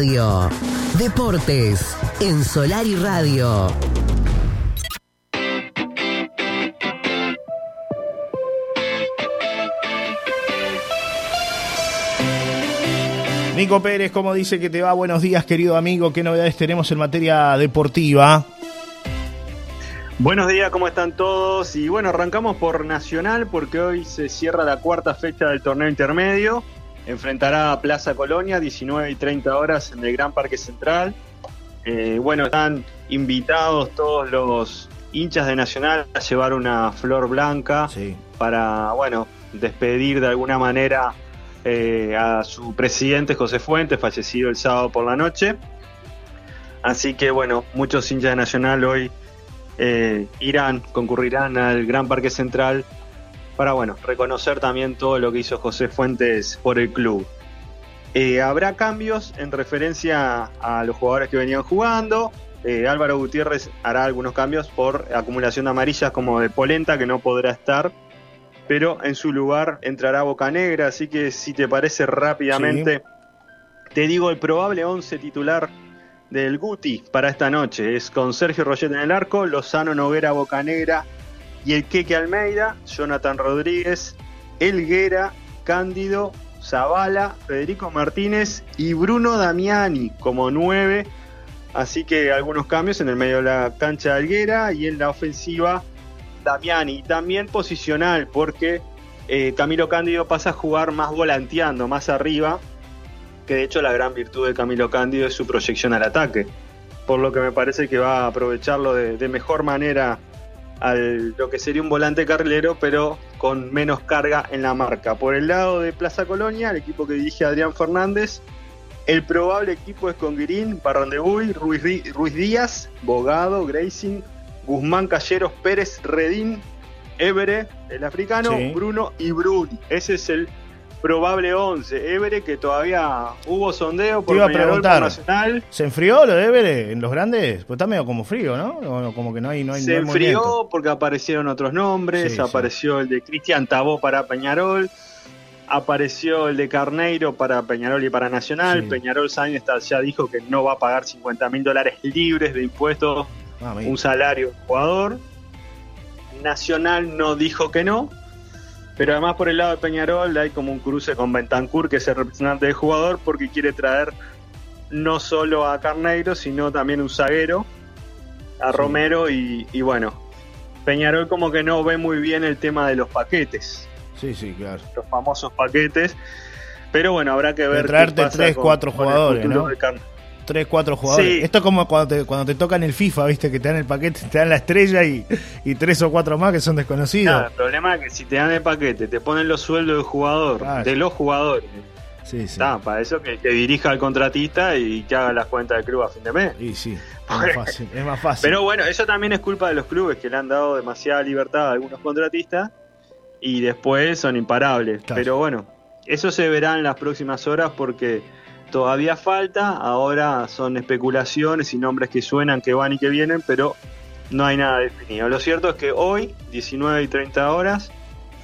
Radio. Deportes en Solar y Radio. Nico Pérez, ¿cómo dice que te va? Buenos días, querido amigo. ¿Qué novedades tenemos en materia deportiva? Buenos días, ¿cómo están todos? Y bueno, arrancamos por Nacional porque hoy se cierra la cuarta fecha del torneo intermedio. Enfrentará a Plaza Colonia, 19 y 30 horas en el Gran Parque Central. Eh, bueno, están invitados todos los hinchas de Nacional a llevar una flor blanca para, bueno, despedir de alguna manera eh, a su presidente José Fuentes, fallecido el sábado por la noche. Así que bueno, muchos hinchas de Nacional hoy eh, irán, concurrirán al Gran Parque Central para bueno, reconocer también todo lo que hizo José Fuentes por el club. Eh, habrá cambios en referencia a los jugadores que venían jugando. Álvaro Gutiérrez hará algunos cambios por acumulación de amarillas como de Polenta, que no podrá estar pero en su lugar entrará Boca Negra, así que si te parece rápidamente, te digo el probable 11 titular del Guti para esta noche. Es con Sergio Roget en el arco, Lozano Noguera Boca Negra y el Queque Almeida, Jonathan Rodríguez, Elguera, Cándido, Zavala, Federico Martínez y Bruno Damiani como nueve. Así que algunos cambios en el medio de la cancha de Elguera y en la ofensiva Damiani, también posicional, porque eh, Camilo Cándido pasa a jugar más volanteando, más arriba, que de hecho la gran virtud de Camilo Cándido es su proyección al ataque, por lo que me parece que va a aprovecharlo de, mejor manera al lo que sería un volante carrilero, pero con menos carga en la marca. Por el lado de Plaza Colonia, el equipo que dirige Adrián Fernández, el probable equipo es con Guirín, Barrandebuy, Ruiz, Ruiz Díaz, Bogado, Gracing, Guzmán Calleros, Pérez, Redín, Évere, el africano, Bruno y Brun. Ese es el probable 11. Évere que todavía hubo sondeo por, Peñarol Nacional. ¿Se enfrió lo de Évere en los grandes? Pues está medio como frío, ¿no? Como que no hay, no hay Se enfrió porque aparecieron otros nombres. apareció el de Cristian Tabó para Peñarol. Apareció el de Carneiro para Peñarol y para Nacional. Peñarol Sainz ya dijo que no va a pagar 50 mil dólares libres de impuestos Ah, un salario jugador. Nacional no dijo que no, pero además por el lado de Peñarol hay como un cruce con Bentancur, que es el representante del jugador, porque quiere traer no solo a Carneiro, sino también un zaguero, a Romero y, bueno, Peñarol como que no ve muy bien el tema de los paquetes. Sí, sí, claro. Los famosos paquetes. Pero bueno, habrá que ver. traerte tres, cuatro jugadores, ¿no? Tres, cuatro jugadores. Esto es como cuando te, cuando te tocan el FIFA, viste, que te dan el paquete, te dan la estrella y, tres o cuatro más que son desconocidos. el problema es que si te dan el paquete, te ponen los sueldos del jugador, de los jugadores. Sí, sí. para eso que, te dirija al contratista y que haga las cuentas del club a fin de mes. Y sí, es más fácil, es más fácil. Pero bueno, eso también es culpa de los clubes que le han dado demasiada libertad a algunos contratistas y después son imparables. Pero bueno, eso se verá en las próximas horas porque todavía falta, ahora son especulaciones y nombres que suenan, que van y que vienen, pero no hay nada definido. Lo cierto es que hoy, 19 y 30 horas,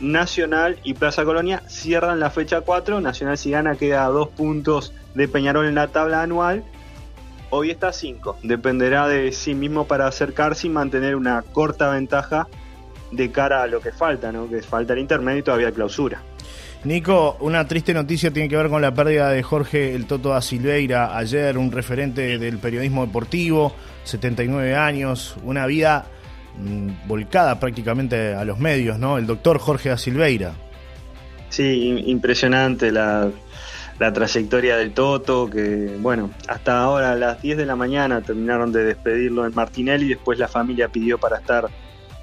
Nacional y Plaza Colonia cierran la fecha 4. Nacional si gana queda a dos puntos de Peñarol en la tabla anual. Hoy está a 5. Dependerá de sí mismo para acercarse y mantener una corta ventaja de cara a lo que falta, ¿no? que falta el intermedio y todavía clausura. Nico, una triste noticia tiene que ver con la pérdida de Jorge El Toto da Silveira, ayer un referente del periodismo deportivo, 79 años, una vida mm, volcada prácticamente a los medios, ¿no? El doctor Jorge da Silveira. Sí, impresionante la, la trayectoria del Toto, que bueno, hasta ahora a las 10 de la mañana terminaron de despedirlo en Martinelli, después la familia pidió para estar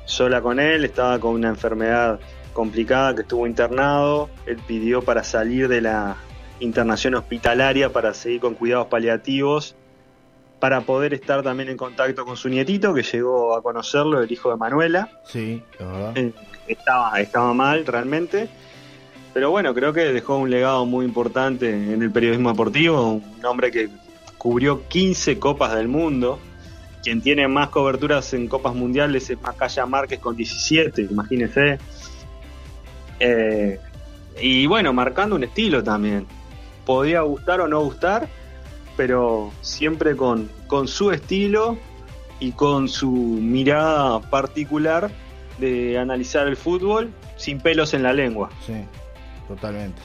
sola con él, estaba con una enfermedad complicada que estuvo internado. Él pidió para salir de la internación hospitalaria para seguir con cuidados paliativos, para poder estar también en contacto con su nietito, que llegó a conocerlo, el hijo de Manuela. Sí, eh, estaba, estaba mal realmente. Pero bueno, creo que dejó un legado muy importante en el periodismo deportivo, un hombre que cubrió 15 copas del mundo. Quien tiene más coberturas en copas mundiales es Macaya Márquez con 17, imagínese. Eh, y bueno, marcando un estilo también. Podía gustar o no gustar, pero siempre con, con su estilo y con su mirada particular de analizar el fútbol sin pelos en la lengua. Sí, totalmente.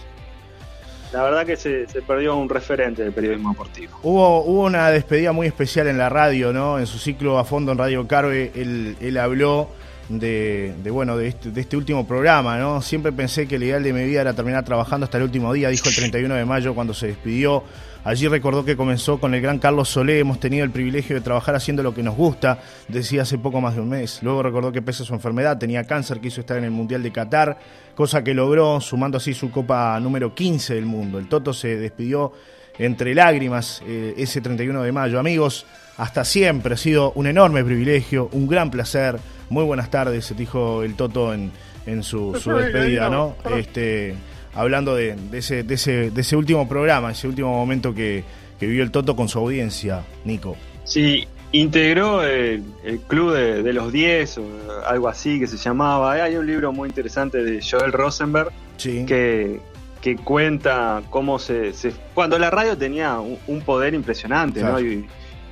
La verdad que se, perdió un referente del periodismo deportivo. Hubo, hubo una despedida muy especial en la radio, ¿no? En su ciclo a fondo en Radio Carve, él, él habló de, bueno este, de este, último programa, ¿no? Siempre pensé que el ideal de mi vida era terminar trabajando hasta el último día, dijo el 31 de mayo cuando se despidió. Allí recordó que comenzó con el gran Carlos Solé, hemos tenido el privilegio de trabajar haciendo lo que nos gusta, decía hace poco más de un mes. Luego recordó que pese a su enfermedad, tenía cáncer, quiso estar en el Mundial de Qatar, cosa que logró, sumando así su copa número 15 del mundo. El Toto se despidió entre lágrimas eh, ese 31 de mayo. Amigos, hasta siempre ha sido un enorme privilegio, un gran placer. Muy buenas tardes, dijo el Toto en, en su, despedida, ¿no? Este, hablando de, ese, de, ese, de ese último programa, ese último momento que, vivió el Toto con su audiencia, Nico. Sí, integró el, Club de, los 10 o algo así que se llamaba. Hay un libro muy interesante de Joel Rosenberg que, que cuenta cómo se, Cuando la radio tenía un, poder impresionante, ¿no? y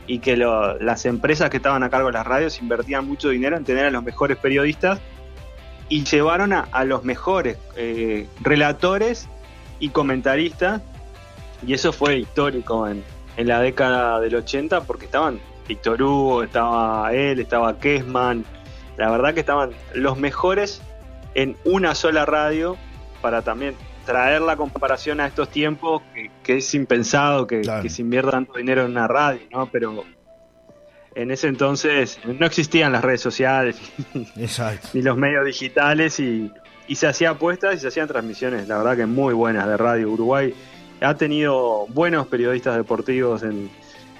que las empresas que estaban a cargo de las radios invertían mucho dinero en tener a los mejores periodistas y llevaron a, los mejores eh, relatores y comentaristas. Y eso fue histórico en, en, la década del 80 porque estaban Víctor Hugo, estaba él, estaba Kessman, la verdad que estaban los mejores en una sola radio para también traer la comparación a estos tiempos, que, es impensado que, se invierta tanto dinero en una radio, ¿no? Pero en ese entonces no existían las redes sociales ni los medios digitales y, se hacía apuestas y se hacían transmisiones, la verdad que muy buenas de radio. Uruguay ha tenido buenos periodistas deportivos en,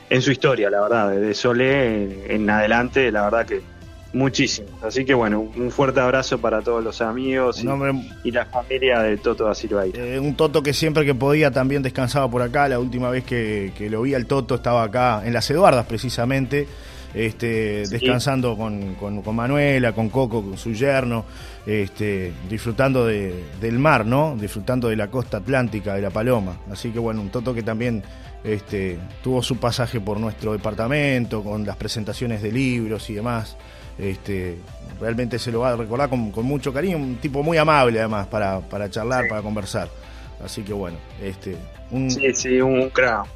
en su historia, la verdad, de Solé en adelante, la verdad que Muchísimo. Así que bueno, un fuerte abrazo para todos los amigos y, la familia de Toto da Silva. Eh, un Toto que siempre que podía también descansaba por acá. La última vez que, lo vi al Toto estaba acá en las Eduardas precisamente. Este, descansando con, con, Manuela, con Coco, con su yerno, este, disfrutando de, del mar, ¿no? Disfrutando de la costa atlántica, de la Paloma. Así que bueno, un Toto que también este, tuvo su pasaje por nuestro departamento, con las presentaciones de libros y demás. Este, realmente se lo va a recordar con, mucho cariño, un tipo muy amable además para, para charlar, para conversar. Así que bueno, este, un, sí, sí, un crack.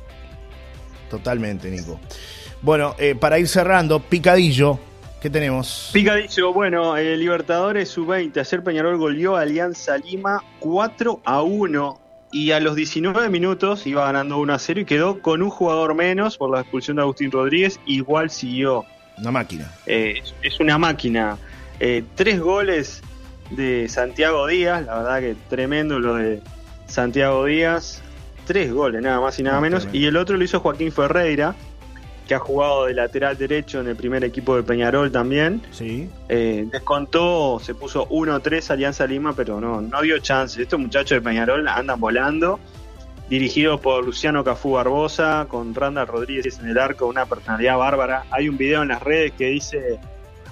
Totalmente, Nico. Bueno, eh, para ir cerrando, Picadillo, ¿qué tenemos? Picadillo, bueno, eh, Libertadores sub-20, ayer Peñarol goleó a Alianza Lima 4 a 1 y a los 19 minutos iba ganando 1 a 0 y quedó con un jugador menos por la expulsión de Agustín Rodríguez, igual siguió una máquina. Eh, es una máquina. Eh, tres goles de Santiago Díaz, la verdad que tremendo lo de Santiago Díaz. Tres goles, nada más y nada menos. Y el otro lo hizo Joaquín Ferreira, que ha jugado de lateral derecho en el primer equipo de Peñarol también. Sí. Eh, descontó, se puso 1-3 Alianza Lima, pero no, no dio chance. Estos muchachos de Peñarol andan volando dirigido por Luciano Cafú Barbosa, con Randall Rodríguez en el arco, una personalidad bárbara. Hay un video en las redes que dice,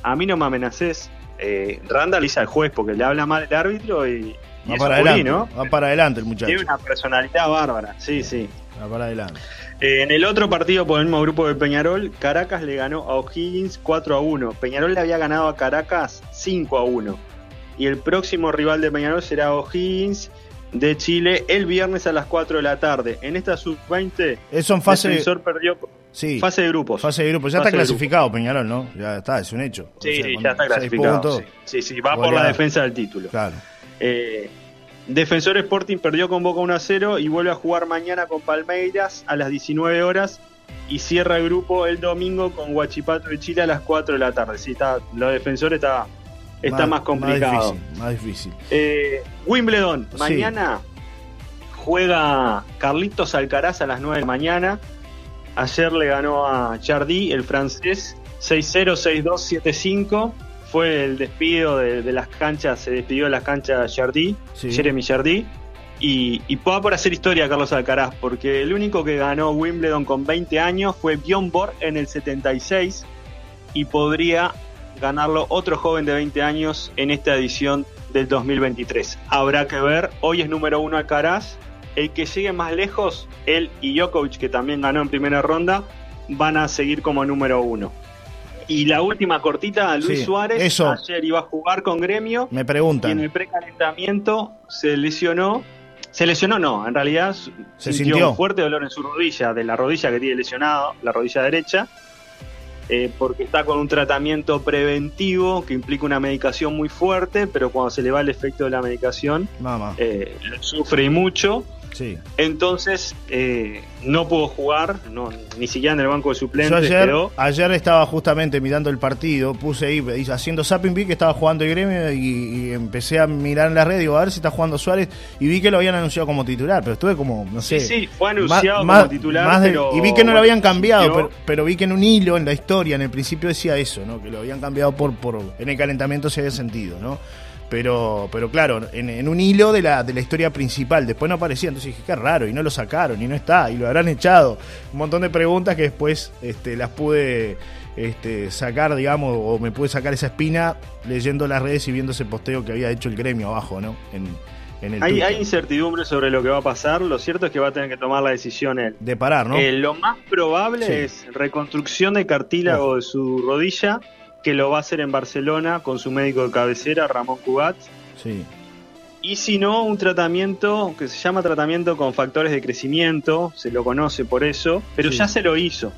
a mí no me amenaces. Eh, Randall dice al juez porque le habla mal el árbitro y, va para adelante, ¿no? Va para adelante el muchacho. Tiene una personalidad bárbara, sí, sí. Va para adelante. Eh, en el otro partido por el mismo grupo de Peñarol, Caracas le ganó a O'Higgins 4 a 1. Peñarol le había ganado a Caracas 5 a 1. Y el próximo rival de Peñarol será O'Higgins de Chile el viernes a las 4 de la tarde. En esta sub-20, Eso en fase... Defensor perdió sí. fase de grupos. Fase de grupos. Ya está clasificado Peñarol, ¿no? Ya está, es un hecho. Sí, ya está clasificado. Sí. sí, va por la defensa del título. Claro. Eh, Defensor Sporting perdió con Boca 1 a 0 y vuelve a jugar mañana con Palmeiras a las 19 horas y cierra el grupo el domingo con Huachipato de Chile a las 4 de la tarde. Sí, está, los defensores está está más, complicado. Más difícil. Eh, Wimbledon, mañana juega Carlitos Alcaraz a las 9 de la mañana. Ayer le ganó a Chardy, el francés, 6-0, 6-2, 7-5. Fue el despido de, las canchas, se despidió de las canchas Chardy, Jeremy Chardy. Y, y va por hacer historia Carlos Alcaraz, porque el único que ganó Wimbledon con 20 años fue Bjorn Borg en el 76 y podría ganarlo otro joven de 20 años en esta edición del 2023. Habrá que ver, hoy es número uno Alcaraz el que llegue más lejos, él y Djokovic, que también ganó en primera ronda, van a seguir como número uno. Y la última cortita, Luis Sí, Suárez, eso. ayer iba a jugar con Gremio Me y en preguntan. el precalentamiento se lesionó. Se lesionó, no, en realidad Se sintió, sintió. un fuerte dolor en su rodilla, de la rodilla que tiene lesionado, la rodilla derecha, eh, porque está con un tratamiento preventivo que implica una medicación muy fuerte, pero cuando se le va el efecto de la medicación, eh, lo sufre y mucho. Sí. Entonces eh, no pudo jugar, no, ni siquiera en el banco de Yo suplentes ayer, quedó. ayer estaba justamente mirando el partido, puse ahí haciendo zapping, vi que estaba jugando el gremio y, y empecé a mirar en la red, digo, a ver si está jugando Suárez, y vi que lo habían anunciado como titular, pero estuve como, no sé. Sí, sí, fue anunciado más- como titular, más de- pero, y vi que no lo habían cambiado, pero, pero vi que en un hilo, en la historia, en el principio decía eso, ¿no? Que lo habían cambiado por, por en el calentamiento se había sentido, ¿no? Pero, pero claro, en, en un hilo de la, de la historia principal, después no aparecía, entonces dije, qué raro, y no lo sacaron, y no está, y lo habrán echado. Un montón de preguntas que después este, las pude este, sacar, digamos, o me pude sacar esa espina leyendo las redes y viendo ese posteo que había hecho el gremio abajo, ¿no? En, en el Hay, hay incertidumbre sobre lo que va a pasar. Lo cierto es que va a tener que tomar la decisión él. De parar, ¿no? Eh, lo más probable Sí. es reconstrucción de cartílago de su rodilla, que lo va a hacer en Barcelona con su médico de cabecera, Ramón Cugat. Sí. Y si no, un tratamiento que se llama tratamiento con factores de crecimiento, se lo conoce por eso, pero Sí. ya se lo hizo.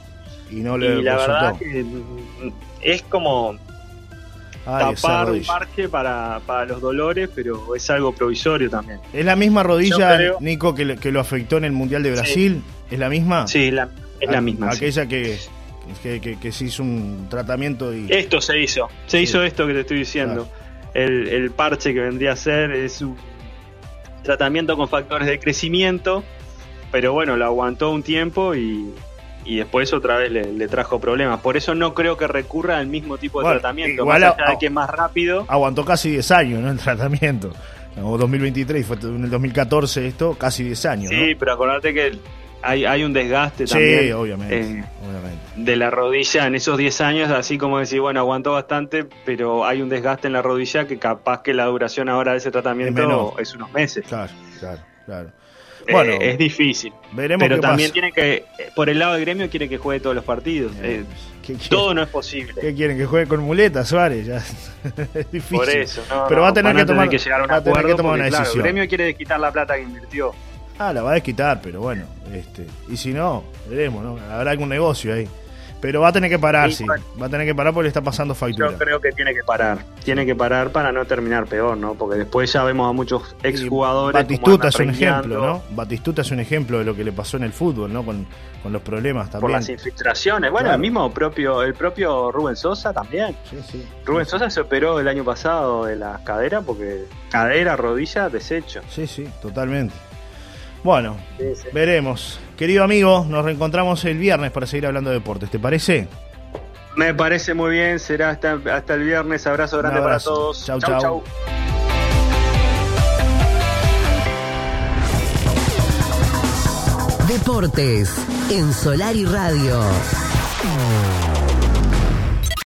Y no le Y la resultó. verdad que es como Ay, tapar un parche para, para los dolores, pero es algo provisorio también. ¿Es la misma rodilla, creo- Nico, que, que lo afectó en el Mundial de Brasil? ¿Es la misma? Sí, la- es la A- misma. sí. Aquella que, que, que- que se hizo un tratamiento y... Esto se hizo, se Sí. hizo esto que te estoy diciendo. El, el parche que vendría a ser es un tratamiento con factores de crecimiento, pero bueno, lo aguantó un tiempo y, y después otra vez le, le trajo problemas. Por eso no creo que recurra al mismo tipo de Bueno, tratamiento, igual más a- allá de que es más rápido. Aguantó casi 10 años, ¿no? El tratamiento. O 2023, fue en el 2014 esto, casi 10 años, Sí, pero acordate que hay, hay un desgaste también. Obviamente, eh, obviamente. de la rodilla en esos 10 años, así como decir, bueno, aguantó bastante, pero hay un desgaste en la rodilla que capaz que la duración ahora de ese Es tratamiento menor. es, unos meses. Claro, claro, claro. Eh, Bueno, es difícil. veremos Pero también pasa. tiene que, por el lado del gremio, quiere que juegue todos los partidos. Eh, todo no es posible. ¿Qué quieren? ¿Que juegue con muletas, Suárez? Ya. es difícil. Por eso, no, Pero no, va a tener que tomar- llegar a un va a tener que tomar porque, una claro, decisión. el gremio quiere quitar la plata que invirtió. Ah, la va a desquitar, pero bueno, este, y si no, veremos, ¿no? Habrá algún negocio ahí. Pero va a tener que parar, Sí, bueno. Va a tener que parar porque le está pasando factura. Yo creo que tiene que parar. Tiene que parar para no terminar peor, ¿no? Porque después ya vemos a muchos exjugadores. Batistuta es un ejemplo, ¿no? Batistuta es un ejemplo de lo que le pasó en el fútbol, ¿no? Con, con los problemas Por también. las infiltraciones. Bueno, Claro. el mismo propio, el propio Rubén Sosa también. Sí, sí. Rubén Sosa se operó el año pasado de la cadera porque cadera, rodilla, desecho. Sí, sí, totalmente. Bueno, veremos. Querido amigo, nos reencontramos el viernes para seguir hablando de deportes, ¿te parece? Me parece muy bien, será hasta, hasta el viernes. Abrazo grande abrazo. para todos. Chau, chau. Deportes en Solar y Radio.